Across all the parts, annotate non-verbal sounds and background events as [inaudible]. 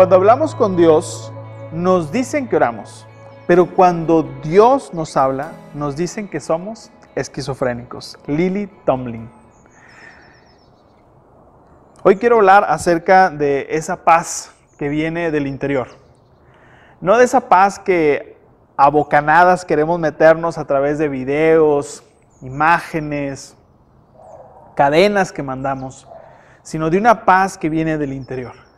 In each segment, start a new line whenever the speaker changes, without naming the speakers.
Cuando hablamos con Dios, nos dicen que oramos, pero cuando Dios nos habla, nos dicen que somos esquizofrénicos. Lily Tomlin. Hoy quiero hablar acerca de esa paz que viene del interior. No de esa paz que a bocanadas queremos meternos a través de videos, imágenes, cadenas que mandamos, sino de una paz que viene del interior.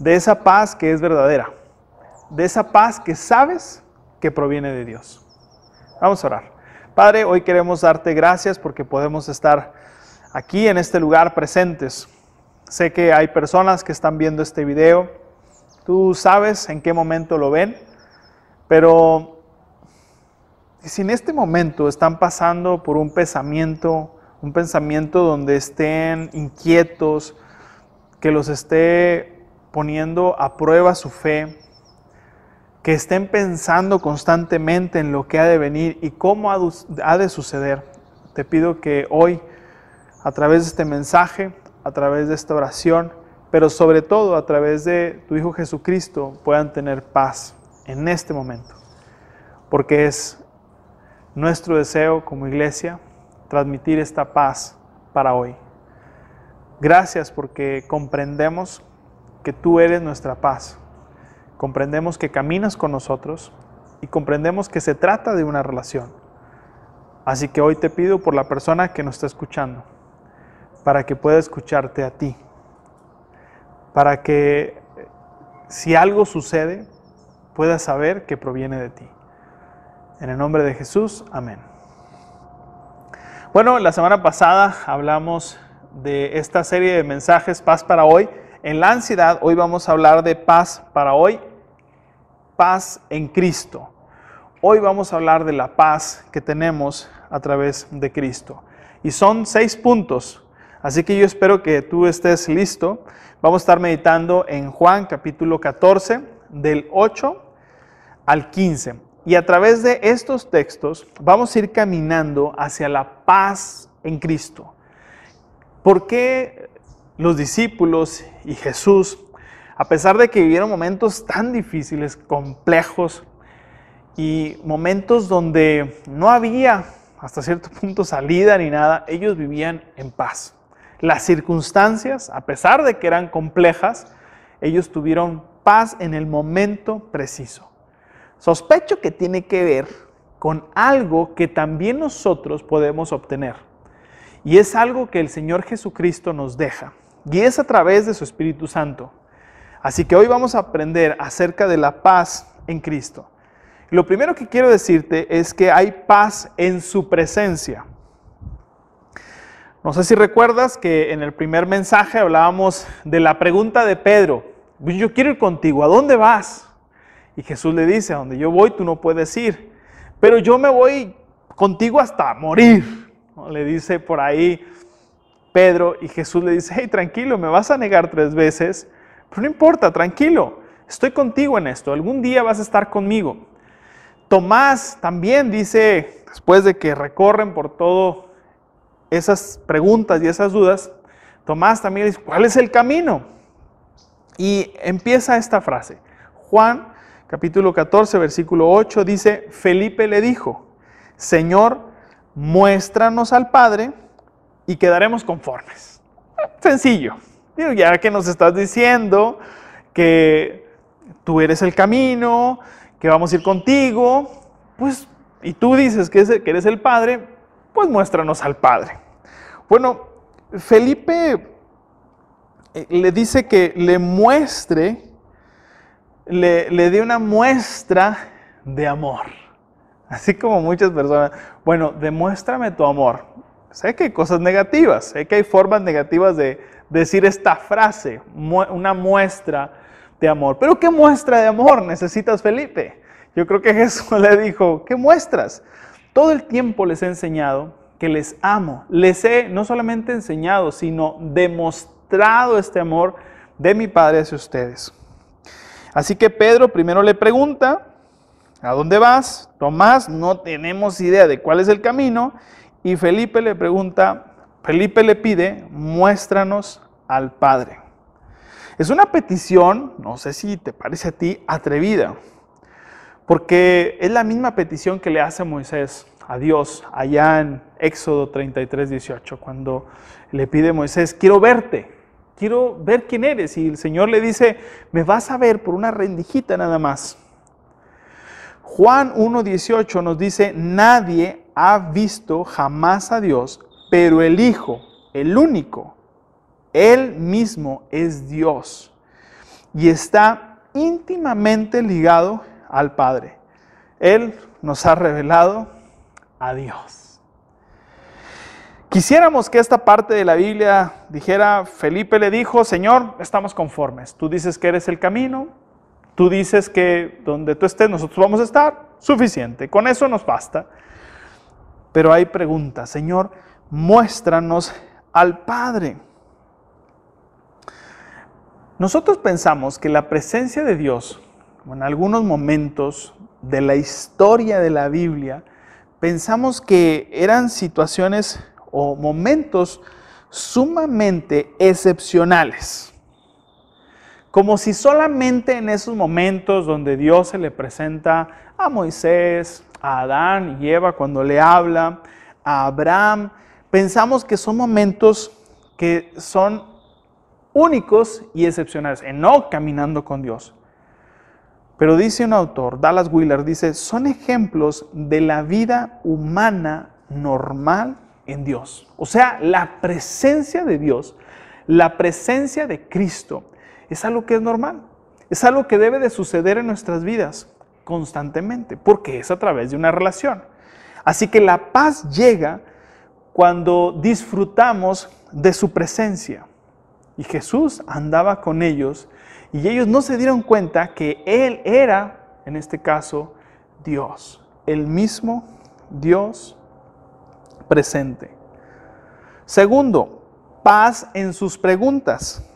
De esa paz que es verdadera. De esa paz que sabes que proviene de Dios. Vamos a orar. Padre, hoy queremos darte gracias porque podemos estar aquí en este lugar presentes. Sé que hay personas que están viendo este video. Tú sabes en qué momento lo ven, pero si en este momento están pasando por un pensamiento, un pensamiento donde estén inquietos, que los esté poniendo a prueba su fe, que estén pensando constantemente en lo que ha de venir y cómo ha de suceder. Te pido que hoy, a través de este mensaje, a través de esta oración, pero sobre todo a través de tu Hijo Jesucristo, puedan tener paz en este momento. Porque es nuestro deseo como iglesia transmitir esta paz para hoy. Gracias porque comprendemos que tú eres nuestra paz comprendemos que caminas con nosotros y comprendemos que se trata de una relación. Así que hoy te pido por la persona que nos está escuchando, para que pueda escucharte a ti, para que si algo sucede, pueda saber que proviene de ti. En el nombre de Jesús, amén. Bueno, la semana pasada hablamos de esta serie de mensajes Paz para hoy. En la ansiedad, hoy vamos a hablar de paz para hoy paz en Cristo. Hoy vamos a hablar de la paz que tenemos a través de Cristo. Y son seis puntos, así que yo espero que tú estés listo. Vamos a estar meditando en Juan capítulo 14, del 8 al 15. Y a través de estos textos vamos a ir caminando hacia la paz en Cristo. ¿Por qué los discípulos y Jesús a pesar de que vivieron momentos tan difíciles, complejos y momentos donde no había hasta cierto punto salida ni nada, ellos vivían en paz. Las circunstancias, a pesar de que eran complejas, ellos tuvieron paz en el momento preciso. Sospecho que tiene que ver con algo que también nosotros podemos obtener. Y es algo que el Señor Jesucristo nos deja. Y es a través de su Espíritu Santo. Así que hoy vamos a aprender acerca de la paz en Cristo. Lo primero que quiero decirte es que hay paz en su presencia. No sé si recuerdas que en el primer mensaje hablábamos de la pregunta de Pedro. Yo quiero ir contigo, ¿a dónde vas? Y Jesús le dice, a donde yo voy tú no puedes ir, pero yo me voy contigo hasta morir. Le dice por ahí Pedro y Jesús le dice, hey, tranquilo, me vas a negar tres veces, pero no importa, tranquilo, estoy contigo en esto, algún día vas a estar conmigo. Tomás también dice, después de que recorren por todo esas preguntas y esas dudas, Tomás también dice, ¿cuál es el camino? Y empieza esta frase. Juan capítulo 14, versículo 8 dice, Felipe le dijo, Señor, muéstranos al Padre y quedaremos conformes. Sencillo, ya que nos estás diciendo que tú eres el camino, que vamos a ir contigo, pues, y tú dices que eres el Padre, pues muéstranos al Padre. Bueno, Felipe eh, le dice que le muestre, le, le dé una muestra de amor. Así como muchas personas, bueno, demuéstrame tu amor. Sé que hay cosas negativas, sé que hay formas negativas de, decir esta frase, una muestra de amor. Pero ¿qué muestra de amor necesitas, Felipe? Yo creo que Jesús [laughs] le dijo, ¿qué muestras? Todo el tiempo les he enseñado que les amo. Les he no solamente enseñado, sino demostrado este amor de mi Padre hacia ustedes. Así que Pedro primero le pregunta, ¿a dónde vas? Tomás, no tenemos idea de cuál es el camino. Y Felipe le pregunta, Felipe le pide, muéstranos al Padre. Es una petición, no sé si te parece a ti, atrevida, porque es la misma petición que le hace Moisés a Dios allá en Éxodo 33, 18, cuando le pide Moisés, quiero verte, quiero ver quién eres. Y el Señor le dice, me vas a ver por una rendijita nada más. Juan 1.18 nos dice, nadie ha visto jamás a Dios, pero el Hijo, el único, Él mismo es Dios y está íntimamente ligado al Padre. Él nos ha revelado a Dios. Quisiéramos que esta parte de la Biblia dijera, Felipe le dijo, Señor, estamos conformes. Tú dices que eres el camino, tú dices que donde tú estés nosotros vamos a estar, suficiente. Con eso nos basta. Pero hay preguntas, Señor, muéstranos al Padre. Nosotros pensamos que la presencia de Dios, en algunos momentos de la historia de la Biblia, pensamos que eran situaciones o momentos sumamente excepcionales. Como si solamente en esos momentos donde Dios se le presenta a Moisés, a Adán y Eva cuando le habla, a Abraham, pensamos que son momentos que son únicos y excepcionales, en no caminando con Dios. Pero dice un autor, Dallas Wheeler, dice, son ejemplos de la vida humana normal en Dios. O sea, la presencia de Dios, la presencia de Cristo, es algo que es normal. Es algo que debe de suceder en nuestras vidas constantemente, porque es a través de una relación. Así que la paz llega cuando disfrutamos de su presencia. Y Jesús andaba con ellos y ellos no se dieron cuenta que Él era, en este caso, Dios, el mismo Dios presente. Segundo, paz en sus preguntas.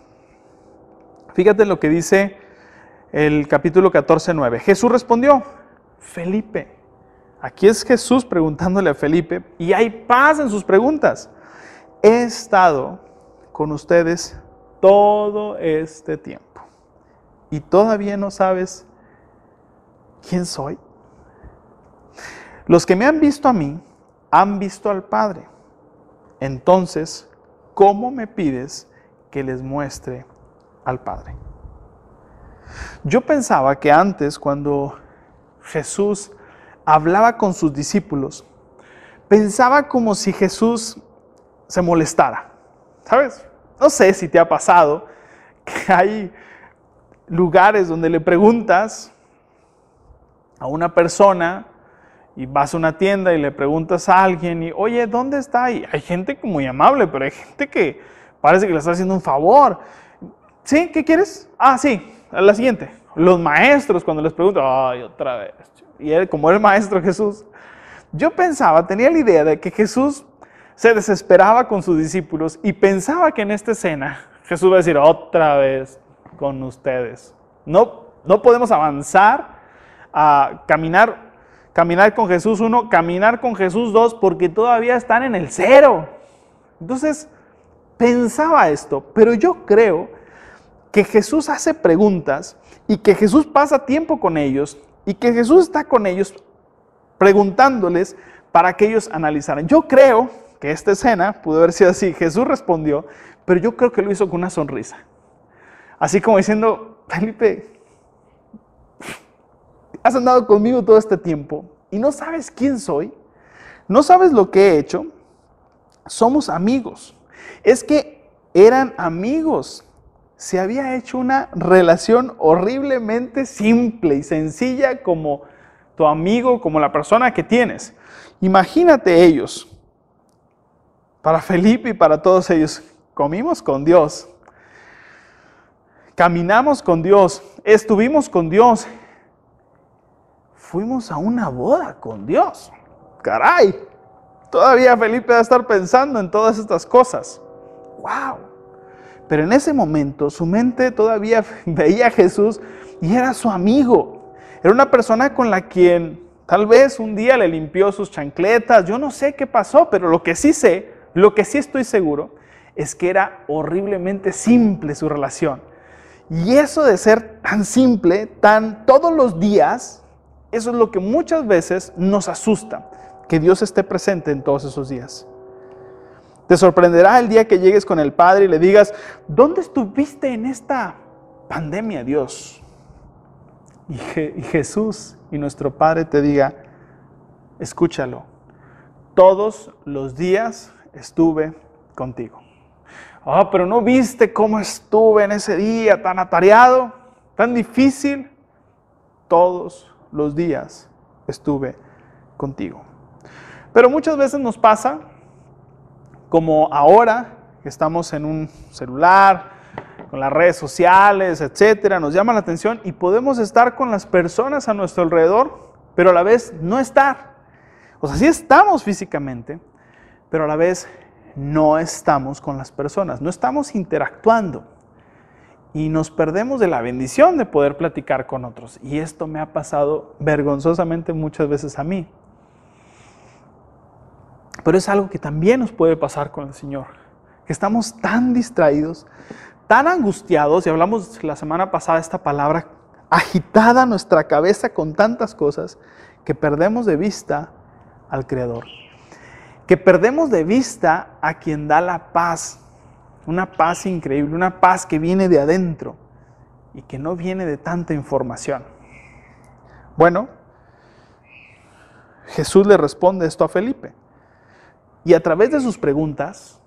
Fíjate lo que dice el capítulo 14, 9. Jesús respondió, Felipe. Aquí es Jesús preguntándole a Felipe y hay paz en sus preguntas. He estado con ustedes todo este tiempo y todavía no sabes quién soy. Los que me han visto a mí han visto al Padre. Entonces, ¿cómo me pides que les muestre al Padre? Yo pensaba que antes, cuando Jesús hablaba con sus discípulos, pensaba como si Jesús se molestara. ¿Sabes? No sé si te ha pasado que [laughs] hay lugares donde le preguntas a una persona y vas a una tienda y le preguntas a alguien y, oye, ¿dónde está? Y hay gente muy amable, pero hay gente que parece que le está haciendo un favor. ¿Sí? ¿Qué quieres? Ah, sí, la siguiente. Los maestros cuando les preguntan, ay, otra vez. Y él, como el maestro Jesús, yo pensaba, tenía la idea de que Jesús se desesperaba con sus discípulos y pensaba que en esta escena Jesús va a decir otra vez con ustedes. No, no podemos avanzar a caminar, caminar con Jesús uno, caminar con Jesús dos, porque todavía están en el cero. Entonces, pensaba esto, pero yo creo que Jesús hace preguntas y que Jesús pasa tiempo con ellos y que Jesús está con ellos preguntándoles para que ellos analizaran. Yo creo que esta escena pudo haber sido así. Jesús respondió, pero yo creo que lo hizo con una sonrisa. Así como diciendo, Felipe, has andado conmigo todo este tiempo y no sabes quién soy, no sabes lo que he hecho, somos amigos. Es que eran amigos. Se había hecho una relación horriblemente simple y sencilla como tu amigo, como la persona que tienes. Imagínate ellos, para Felipe y para todos ellos, comimos con Dios, caminamos con Dios, estuvimos con Dios, fuimos a una boda con Dios. Caray, todavía Felipe va a estar pensando en todas estas cosas. ¡Wow! Pero en ese momento su mente todavía [laughs] veía a Jesús y era su amigo. Era una persona con la quien tal vez un día le limpió sus chancletas. Yo no sé qué pasó, pero lo que sí sé lo que sí estoy seguro es que era horriblemente simple su relación. Y eso de ser tan simple, tan todos los días, eso es lo que muchas veces nos asusta, que Dios esté presente en todos esos días. Te sorprenderá el día que llegues con el Padre y le digas, ¿dónde estuviste en esta pandemia, Dios? Y, Jesús y nuestro Padre te diga, escúchalo, todos los días estuve contigo. Ah, pero no viste cómo estuve en ese día tan atareado, tan difícil. Todos los días estuve contigo. Pero muchas veces nos pasa como ahora que estamos en un celular, con las redes sociales, etcétera, nos llama la atención y podemos estar con las personas a nuestro alrededor, pero a la vez no estar. O sea, sí estamos físicamente, pero a la vez no estamos con las personas, no estamos interactuando y nos perdemos de la bendición de poder platicar con otros. Y esto me ha pasado vergonzosamente muchas veces a mí. Pero es algo que también nos puede pasar con el Señor, que estamos tan distraídos, tan angustiados, y hablamos la semana pasada esta palabra, agitada nuestra cabeza con tantas cosas, que perdemos de vista al Creador, que perdemos de vista a quien da la paz, una paz increíble, una paz que viene de adentro y que no viene de tanta información. Bueno, Jesús le responde esto a Felipe. Y a través de sus preguntas,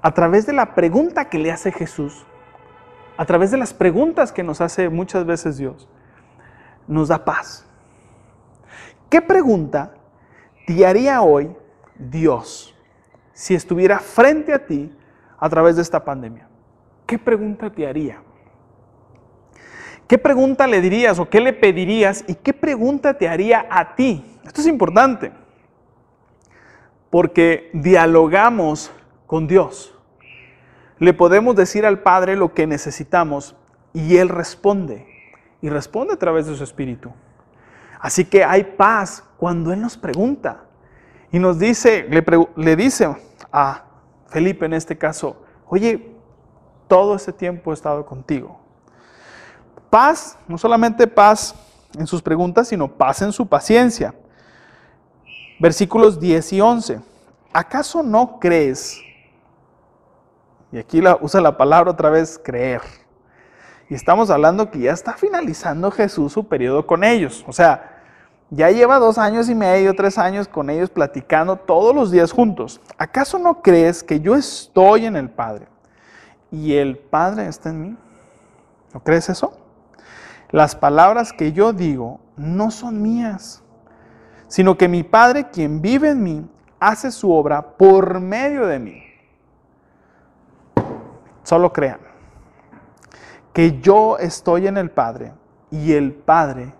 a través de la pregunta que le hace Jesús, a través de las preguntas que nos hace muchas veces Dios, nos da paz. ¿Qué pregunta te haría hoy Dios si estuviera frente a ti a través de esta pandemia? ¿Qué pregunta te haría? ¿Qué pregunta le dirías o qué le pedirías y qué pregunta te haría a ti? Esto es importante porque dialogamos con Dios. Le podemos decir al Padre lo que necesitamos y Él responde. Y responde a través de su Espíritu. Así que hay paz cuando Él nos pregunta. Y nos dice, le, dice a Felipe en este caso, oye, todo ese tiempo he estado contigo. Paz, no solamente paz en sus preguntas, sino paz en su paciencia versículos 10 y 11. ¿Acaso no crees? Y aquí usa la palabra otra vez, creer. Y estamos hablando que ya está finalizando Jesús su periodo con ellos. O sea, ya lleva dos años y medio, tres años con ellos platicando todos los días juntos. ¿Acaso no crees que yo estoy en el Padre y el Padre está en mí? ¿No crees eso? Las palabras que yo digo no son mías sino que mi Padre, quien vive en mí, hace su obra por medio de mí. Solo crean que yo estoy en el Padre y el Padre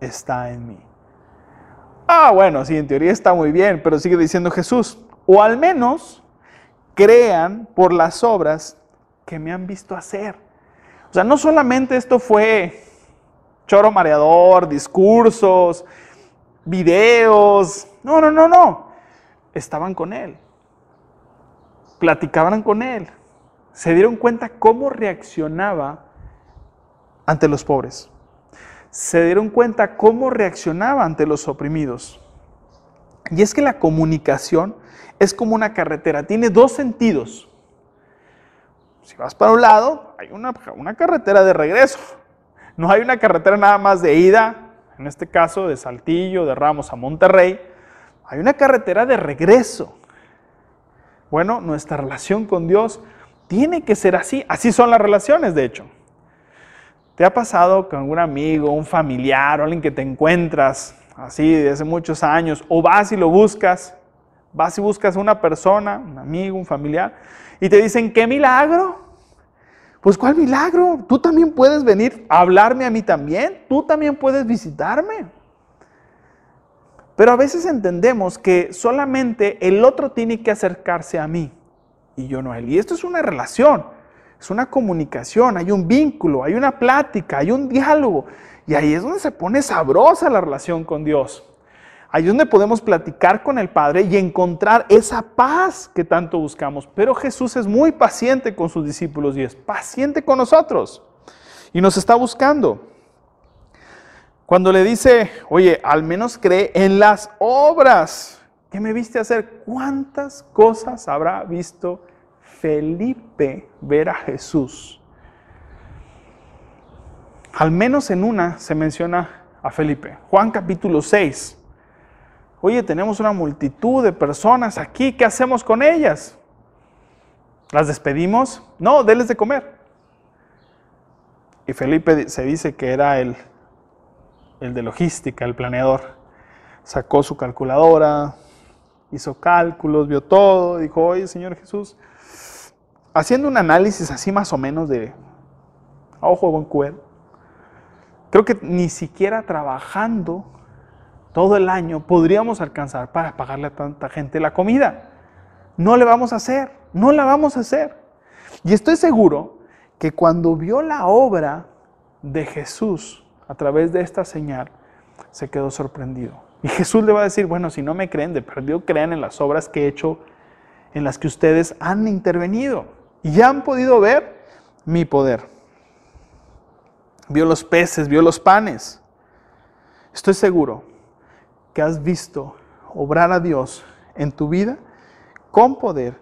está en mí. Ah, bueno, sí, en teoría está muy bien, pero sigue diciendo Jesús, o al menos crean por las obras que me han visto hacer. O sea, no solamente esto fue choro mareador, discursos, videos. No, no, no, no. Estaban con Él. Platicaban con Él. Se dieron cuenta cómo reaccionaba ante los pobres. Se dieron cuenta cómo reaccionaba ante los oprimidos. Y es que la comunicación es como una carretera, tiene dos sentidos. Si vas para un lado, hay una, una carretera de regreso. No hay una carretera nada más de ida en este caso de Saltillo, de Ramos a Monterrey, hay una carretera de regreso. Bueno, nuestra relación con Dios tiene que ser así. Así son las relaciones, de hecho. ¿Te ha pasado con un amigo, un familiar o alguien que te encuentras así desde hace muchos años o vas y lo buscas? Vas y buscas a una persona, un amigo, un familiar, y te dicen, qué milagro, pues ¿cuál milagro? Tú también puedes venir a hablarme a mí también. Tú también puedes visitarme. Pero a veces entendemos que solamente el otro tiene que acercarse a mí y yo no a él. Y esto es una relación, es una comunicación, hay un vínculo, hay una plática, hay un diálogo. Y ahí es donde se pone sabrosa la relación con Dios. Ahí es donde podemos platicar con el Padre y encontrar esa paz que tanto buscamos. Pero Jesús es muy paciente con sus discípulos y es paciente con nosotros. Y nos está buscando. Cuando le dice, oye, al menos cree en las obras que me viste hacer. ¿Cuántas cosas habrá visto Felipe ver a Jesús? Al menos en una se menciona a Felipe. Juan capítulo 6. Oye, tenemos una multitud de personas aquí, ¿qué hacemos con ellas? ¿Las despedimos? No, déles de comer. Y Felipe se dice que era el, el de logística, el planeador. Sacó su calculadora, hizo cálculos, vio todo, dijo, oye Señor Jesús, haciendo un análisis así más o menos de ojo buen cuero, creo que ni siquiera trabajando todo el año podríamos alcanzar para pagarle a tanta gente la comida. No le vamos a hacer, no la vamos a hacer. Y estoy seguro que cuando vio la obra de Jesús a través de esta señal, se quedó sorprendido. Y Jesús le va a decir, bueno, si no me creen, de perdido crean en las obras que he hecho, en las que ustedes han intervenido. Y ya han podido ver mi poder. Vio los peces, vio los panes. Estoy seguro que has visto obrar a Dios en tu vida con poder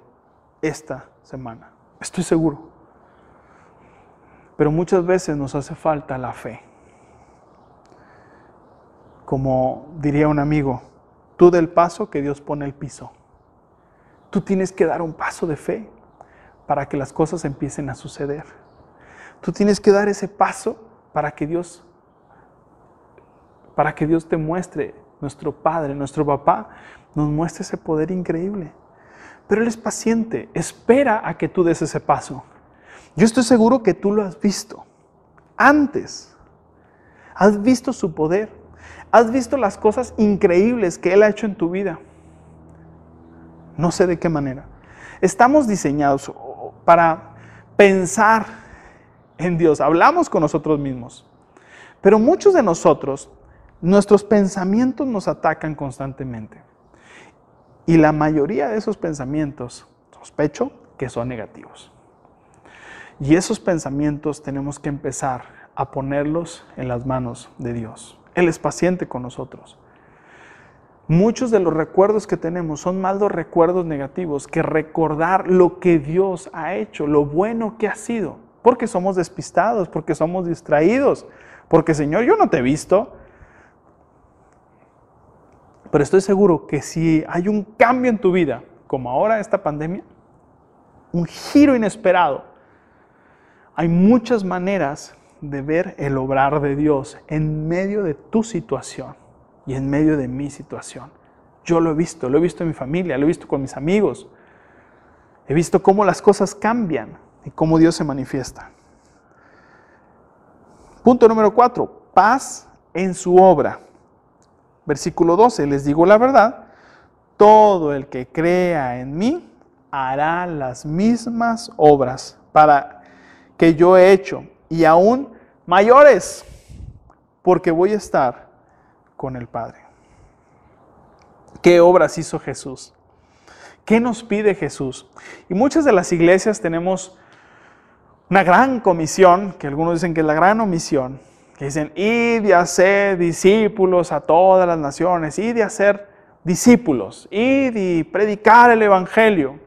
esta semana. Estoy seguro. Pero muchas veces nos hace falta la fe. Como diría un amigo, tú del paso que Dios pone el piso. Tú tienes que dar un paso de fe para que las cosas empiecen a suceder. Tú tienes que dar ese paso para que Dios para que Dios te muestre nuestro Padre, nuestro papá, nos muestra ese poder increíble. Pero Él es paciente, espera a que tú des ese paso. Yo estoy seguro que tú lo has visto antes. Has visto su poder. Has visto las cosas increíbles que Él ha hecho en tu vida. No sé de qué manera. Estamos diseñados para pensar en Dios. Hablamos con nosotros mismos. Pero muchos de nosotros Nuestros pensamientos nos atacan constantemente. Y la mayoría de esos pensamientos, sospecho, que son negativos. Y esos pensamientos tenemos que empezar a ponerlos en las manos de Dios. Él es paciente con nosotros. Muchos de los recuerdos que tenemos son más los recuerdos negativos que recordar lo que Dios ha hecho, lo bueno que ha sido, porque somos despistados, porque somos distraídos, porque Señor, yo no te he visto, pero estoy seguro que si hay un cambio en tu vida, como ahora esta pandemia, un giro inesperado, hay muchas maneras de ver el obrar de Dios en medio de tu situación y en medio de mi situación. Yo lo he visto, lo he visto en mi familia, lo he visto con mis amigos. He visto cómo las cosas cambian y cómo Dios se manifiesta. Punto número cuatro, paz en su obra. Versículo 12, les digo la verdad, todo el que crea en mí hará las mismas obras para que yo he hecho y aún mayores, porque voy a estar con el Padre. ¿Qué obras hizo Jesús? ¿Qué nos pide Jesús? Y muchas de las iglesias tenemos una gran comisión, que algunos dicen que es la gran omisión, que dicen, y de hacer discípulos a todas las naciones, y de hacer discípulos, y de predicar el Evangelio.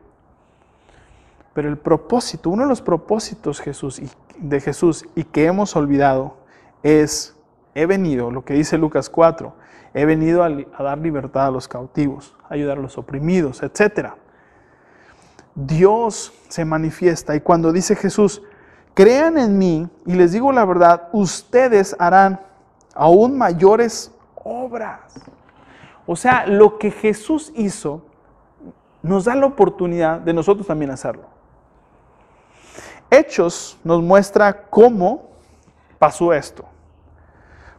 Pero el propósito, uno de los propósitos de Jesús y que hemos olvidado es, he venido, lo que dice Lucas 4, he venido a, a dar libertad a los cautivos, a ayudar a los oprimidos, etc. Dios se manifiesta y cuando dice Jesús, crean en mí y les digo la verdad, ustedes harán aún mayores obras. O sea, lo que Jesús hizo nos da la oportunidad de nosotros también hacerlo. Hechos nos muestra cómo pasó esto.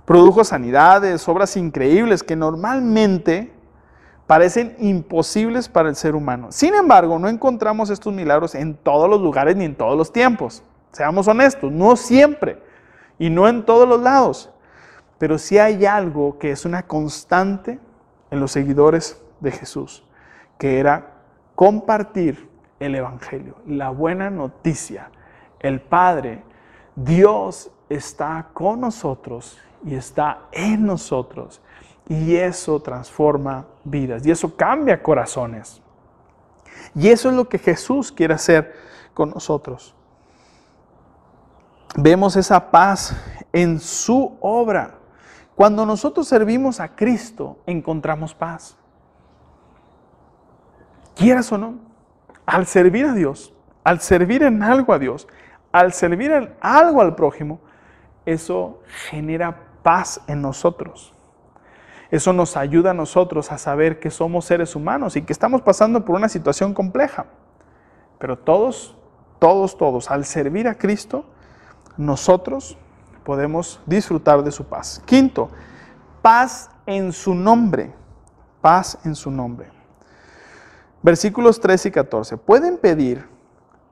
Produjo sanidades, obras increíbles que normalmente parecen imposibles para el ser humano. Sin embargo, no encontramos estos milagros en todos los lugares ni en todos los tiempos. Seamos honestos, no siempre y no en todos los lados, pero sí hay algo que es una constante en los seguidores de Jesús, que era compartir el Evangelio, la buena noticia. El Padre, Dios está con nosotros y está en nosotros. Y eso transforma vidas y eso cambia corazones. Y eso es lo que Jesús quiere hacer con nosotros. Vemos esa paz en su obra. Cuando nosotros servimos a Cristo, encontramos paz. Quieras o no, al servir a Dios, al servir en algo a Dios, al servir en algo al prójimo, eso genera paz en nosotros. Eso nos ayuda a nosotros a saber que somos seres humanos y que estamos pasando por una situación compleja. Pero todos, todos, todos, al servir a Cristo, nosotros podemos disfrutar de su paz. Quinto, paz en su nombre. Paz en su nombre. Versículos 13 y 14. Pueden pedir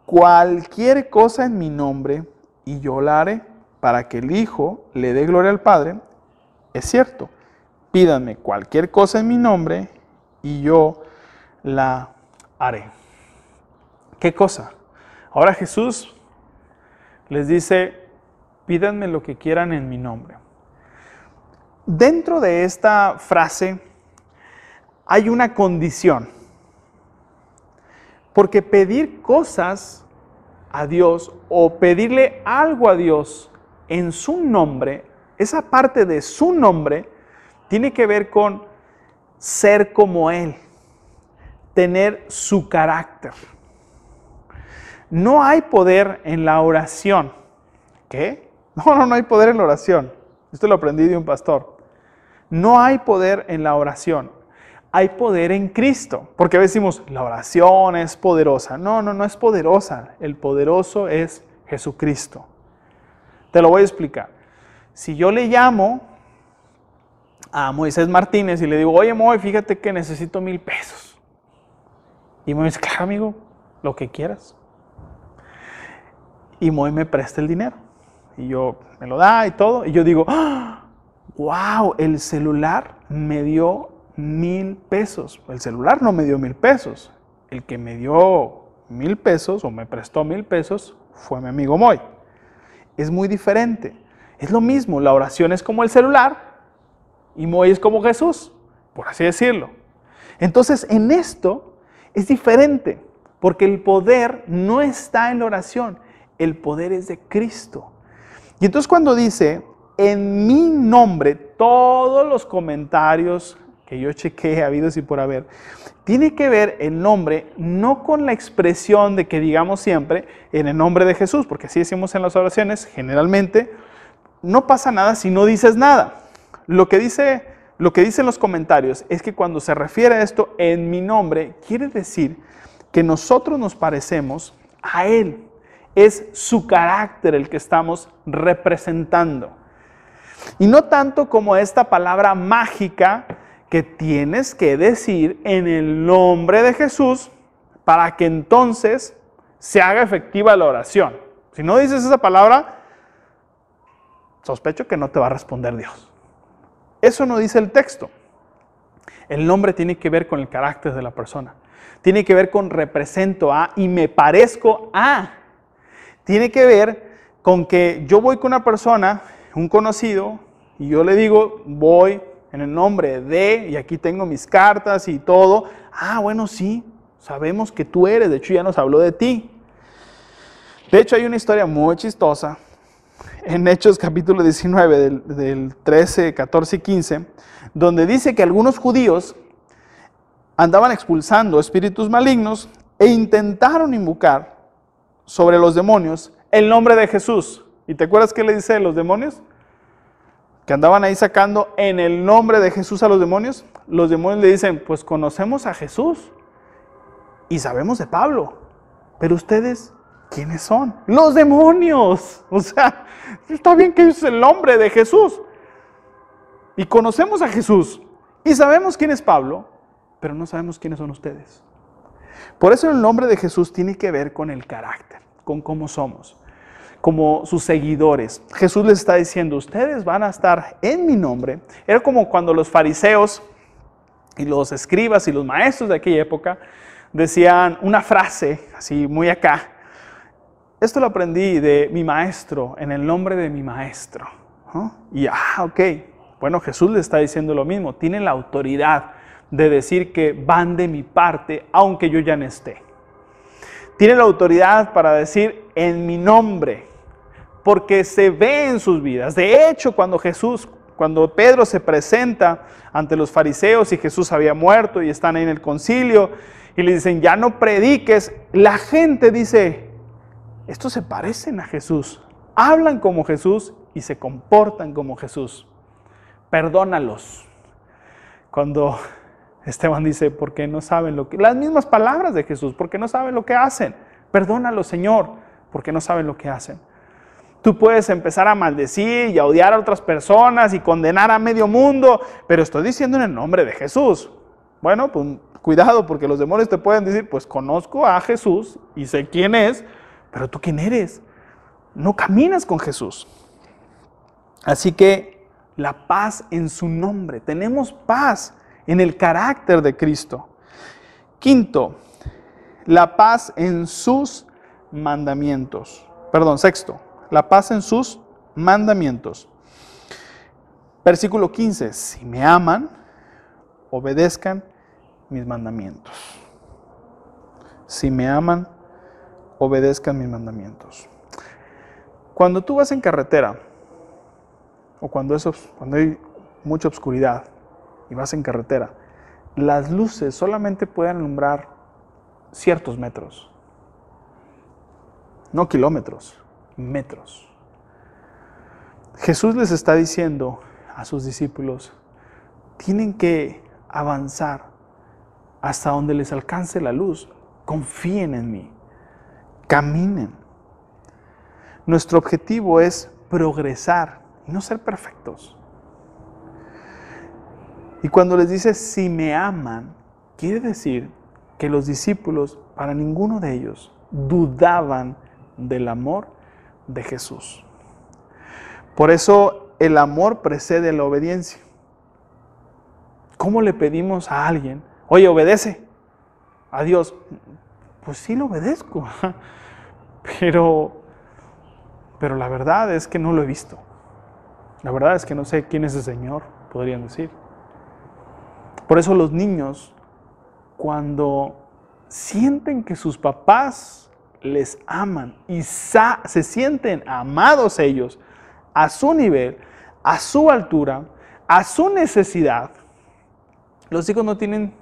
cualquier cosa en mi nombre y yo la haré para que el Hijo le dé gloria al Padre. Es cierto, pídanme cualquier cosa en mi nombre y yo la haré. ¿Qué cosa? Ahora Jesús les dice, pídanme lo que quieran en mi nombre. Dentro de esta frase hay una condición. Porque pedir cosas a Dios o pedirle algo a Dios en su nombre, esa parte de su nombre, tiene que ver con ser como Él, tener su carácter. No hay poder en la oración. ¿Qué? No, no, no hay poder en la oración. Esto lo aprendí de un pastor. No hay poder en la oración. Hay poder en Cristo. Porque a veces decimos, la oración es poderosa. No, no, no es poderosa. El poderoso es Jesucristo. Te lo voy a explicar. Si yo le llamo a Moisés Martínez y le digo, oye Moy, fíjate que necesito mil pesos. Y me dice, claro amigo, lo que quieras. Y Moy me presta el dinero. Y yo me lo da y todo. Y yo digo, wow, ¡Ah! el celular me dio mil pesos. El celular no me dio mil pesos. El que me dio mil pesos o me prestó mil pesos fue mi amigo Moy. Es muy diferente. Es lo mismo, la oración es como el celular y Moy es como Jesús, por así decirlo. Entonces, en esto es diferente, porque el poder no está en la oración, el poder es de Cristo. Y entonces cuando dice, en mi nombre, todos los comentarios que yo chequeé habidos y por haber, tiene que ver el nombre no con la expresión de que digamos siempre en el nombre de Jesús, porque así decimos en las oraciones, generalmente no pasa nada si no dices nada. Lo que dice lo que dicen los comentarios es que cuando se refiere a esto en mi nombre, quiere decir que nosotros nos parecemos a Él es su carácter el que estamos representando. Y no tanto como esta palabra mágica que tienes que decir en el nombre de Jesús para que entonces se haga efectiva la oración. Si no dices esa palabra, sospecho que no te va a responder Dios. Eso no dice el texto. El nombre tiene que ver con el carácter de la persona. Tiene que ver con represento a y me parezco a tiene que ver con que yo voy con una persona, un conocido, y yo le digo, voy en el nombre de, y aquí tengo mis cartas y todo. Ah, bueno, sí, sabemos que tú eres, de hecho ya nos habló de ti. De hecho hay una historia muy chistosa en Hechos capítulo 19 del, del 13, 14 y 15, donde dice que algunos judíos andaban expulsando espíritus malignos e intentaron invocar sobre los demonios el nombre de Jesús. ¿Y te acuerdas qué le dice a los demonios? Que andaban ahí sacando en el nombre de Jesús a los demonios. Los demonios le dicen, pues conocemos a Jesús y sabemos de Pablo, pero ustedes, ¿quiénes son? Los demonios. [laughs] O sea, está bien que es el nombre de Jesús. Y conocemos a Jesús y sabemos quién es Pablo, pero no sabemos quiénes son ustedes. Por eso el nombre de Jesús tiene que ver con el carácter, con cómo somos, como sus seguidores. Jesús les está diciendo, ustedes van a estar en mi nombre. Era como cuando los fariseos y los escribas y los maestros de aquella época decían una frase así muy acá. Esto lo aprendí de mi maestro, en el nombre de mi maestro. Y ah, ok, bueno, Jesús le está diciendo lo mismo, tiene la autoridad de decir que van de mi parte, aunque yo ya no esté. Tiene la autoridad para decir en mi nombre, porque se ve en sus vidas. De hecho, cuando Jesús, cuando Pedro se presenta ante los fariseos y Jesús había muerto y están en el concilio y le dicen, ya no prediques, la gente dice, estos se parecen a Jesús, hablan como Jesús y se comportan como Jesús. Perdónalos. Cuando Esteban dice, porque no saben lo que... Las mismas palabras de Jesús, porque no saben lo que hacen. Perdónalos, Señor, porque no saben lo que hacen. Tú puedes empezar a maldecir y a odiar a otras personas y condenar a medio mundo, pero estoy diciendo en el nombre de Jesús. Bueno, pues cuidado porque los demonios te pueden decir, pues conozco a Jesús y sé quién es, pero tú quién eres. No caminas con Jesús. Así que la paz en su nombre. Tenemos paz en el carácter de Cristo. Quinto, la paz en sus mandamientos. Perdón, sexto, la paz en sus mandamientos. Versículo 15, si me aman, obedezcan mis mandamientos. Si me aman, obedezcan mis mandamientos. Cuando tú vas en carretera, o cuando, eso, cuando hay mucha oscuridad y vas en carretera, las luces solamente pueden alumbrar ciertos metros, no kilómetros metros. Jesús les está diciendo a sus discípulos, tienen que avanzar hasta donde les alcance la luz. Confíen en mí, caminen. Nuestro objetivo es progresar y no ser perfectos. Y cuando les dice, si me aman, quiere decir que los discípulos, para ninguno de ellos, dudaban del amor de Jesús. Por eso el amor precede la obediencia. ¿Cómo le pedimos a alguien, oye, obedece a Dios? Pues sí lo obedezco, [laughs] pero, pero la verdad es que no lo he visto. La verdad es que no sé quién es el Señor, podrían decir. Por eso los niños, cuando sienten que sus papás les aman y se sienten amados ellos a su nivel, a su altura, a su necesidad, los hijos no tienen,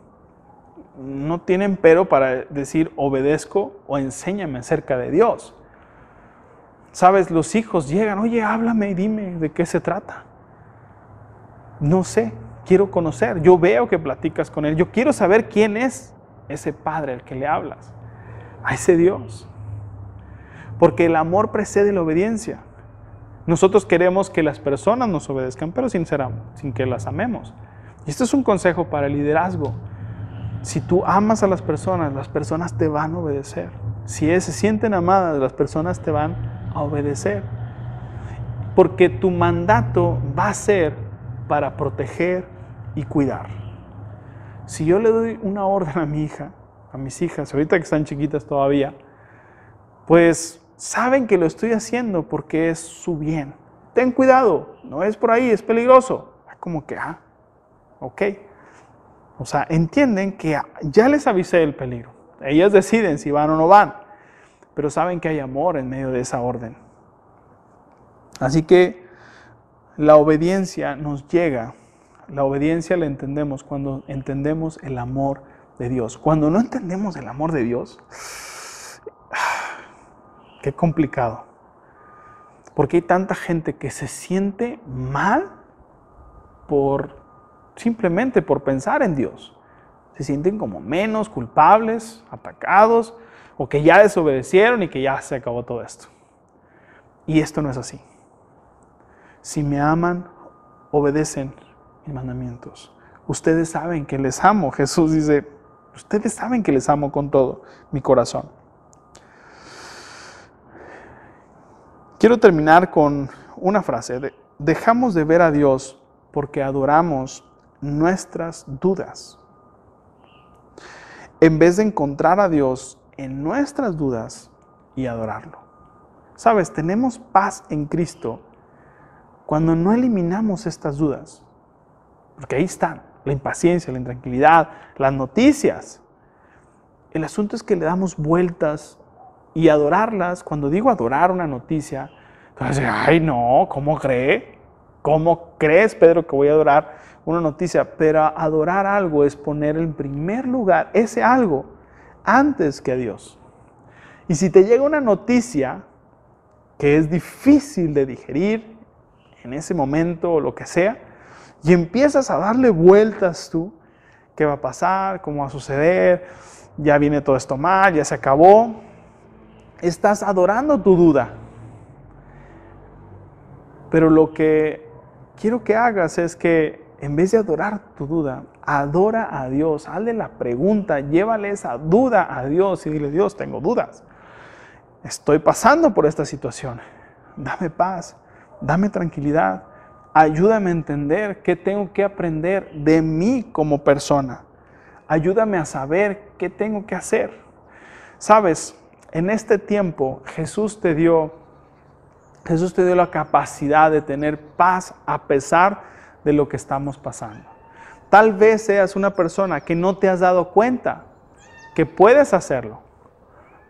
no tienen pero para decir obedezco o enséñame acerca de Dios. Sabes, los hijos llegan, oye, háblame y dime de qué se trata. No sé, quiero conocer, yo veo que platicas con él, yo quiero saber quién es ese padre al que le hablas a ese Dios. Porque el amor precede la obediencia. Nosotros queremos que las personas nos obedezcan, pero sin, sin que las amemos. Y esto es un consejo para el liderazgo. Si tú amas a las personas, las personas te van a obedecer. Si se sienten amadas, las personas te van a obedecer. Porque tu mandato va a ser para proteger y cuidar. Si yo le doy una orden a mi hija, a mis hijas, ahorita que están chiquitas todavía, pues saben que lo estoy haciendo porque es su bien. Ten cuidado, no es por ahí, es peligroso. Como que, ah, ok. O sea, entienden que ya les avisé el peligro. Ellas deciden si van o no van, pero saben que hay amor en medio de esa orden. Así que la obediencia nos llega, la obediencia la entendemos cuando entendemos el amor de Dios. Cuando no entendemos el amor de Dios, [sighs] qué complicado. Porque hay tanta gente que se siente mal por simplemente por pensar en Dios. Se sienten como menos culpables, atacados, o que ya desobedecieron y que ya se acabó todo esto. Y esto no es así. Si me aman, obedecen mandamientos. Ustedes saben que les amo. Jesús dice, Ustedes saben que les amo con todo mi corazón. Quiero terminar con una frase. dejamos de ver a Dios porque adoramos nuestras dudas. en vez de encontrar a Dios en nuestras dudas y adorarlo. Sabes, tenemos paz en Cristo cuando no eliminamos estas dudas, porque ahí están, la impaciencia, la intranquilidad, las noticias. El asunto es que le damos vueltas y adorarlas. Cuando digo adorar una noticia, entonces, ay no, ¿cómo cree? ¿Cómo crees, Pedro, que voy a adorar una noticia? Pero adorar algo es poner en primer lugar ese algo antes que a Dios. Y si te llega una noticia que es difícil de digerir en ese momento o lo que sea, y empiezas a darle vueltas tú, ¿qué va a pasar? ¿Cómo va a suceder? Ya viene todo esto mal, ya se acabó. Estás adorando tu duda. Pero lo que quiero que hagas es que en vez de adorar tu duda, adora a Dios, hazle la pregunta, llévale esa duda a Dios y dile, Dios, tengo dudas. Estoy pasando por esta situación. Dame paz, dame tranquilidad, ayúdame a entender qué tengo que aprender de mí como persona. Ayúdame a saber qué tengo que hacer. Sabes, en este tiempo Jesús te dio Jesús te dio la capacidad de tener paz a pesar de lo que estamos pasando. Tal vez seas una persona que no te has dado cuenta que puedes hacerlo.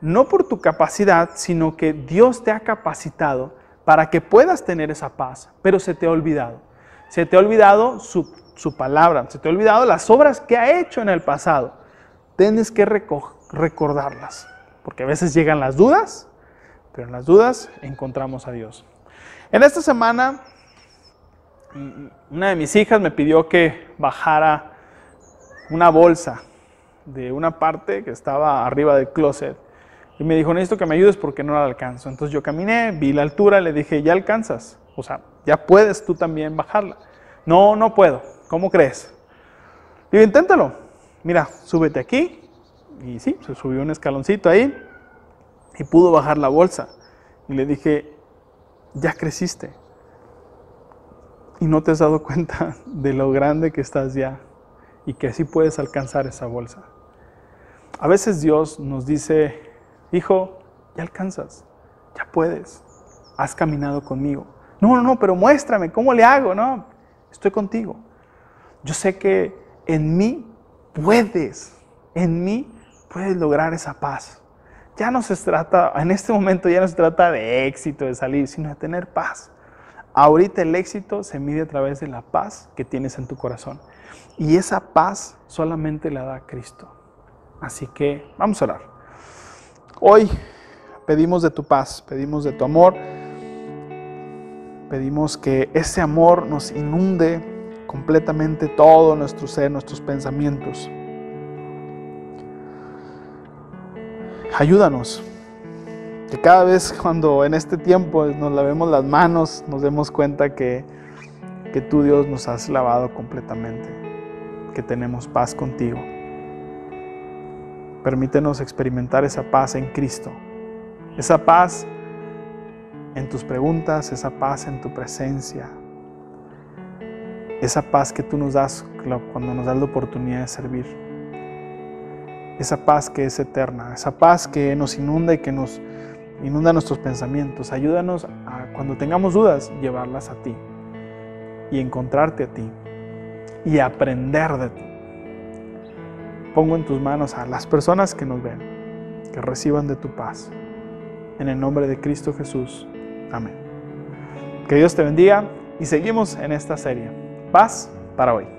No por tu capacidad, sino que Dios te ha capacitado para que puedas tener esa paz, pero se te ha olvidado. Se te ha olvidado su, su palabra, se te ha olvidado las obras que ha hecho en el pasado. Tienes que recordarlas, porque a veces llegan las dudas pero en las dudas encontramos a Dios. En esta semana, una de mis hijas me pidió que bajara una bolsa de una parte que estaba arriba del closet. Y me dijo, necesito que me ayudes porque no la alcanzo. Entonces yo caminé, vi la altura, le dije, ya alcanzas. O sea, ya puedes tú también bajarla. No, no puedo. ¿Cómo crees? Digo, inténtalo. Mira, súbete aquí. Y sí, se subió un escaloncito ahí y pudo bajar la bolsa. Y le dije, ya creciste. Y no te has dado cuenta [laughs] de lo grande que estás ya y que así puedes alcanzar esa bolsa. A veces Dios nos dice, hijo, ya alcanzas, ya puedes, has caminado conmigo. No, no, no, pero muéstrame, ¿cómo le hago? No, estoy contigo. Yo sé que en mí puedes, en mí puedes lograr esa paz ya no se trata, en este momento ya no se trata de éxito, de salir, sino de tener paz. Ahorita el éxito se mide a través de la paz que tienes en tu corazón. Y esa paz solamente la da Cristo. Así que vamos a orar. Hoy pedimos de tu paz, pedimos de tu amor, pedimos que ese amor nos inunde completamente todo nuestro ser, nuestros pensamientos. Ayúdanos. Que cada vez cuando en este tiempo nos lavemos las manos, nos demos cuenta que, que tú Dios nos has lavado completamente, que tenemos paz contigo. Permítenos experimentar esa paz en Cristo, esa paz en tus preguntas, esa paz en tu presencia, esa paz que tú nos das cuando nos das la oportunidad de servir esa paz que es eterna, esa paz que nos inunda y que nos inunda nuestros pensamientos. Ayúdanos a cuando tengamos dudas, llevarlas a ti y encontrarte a ti y aprender de ti. Pongo en tus manos a las personas que nos ven, que reciban de tu paz. En el nombre de Cristo Jesús. Amén. Que Dios te bendiga y seguimos en esta serie. Paz para hoy.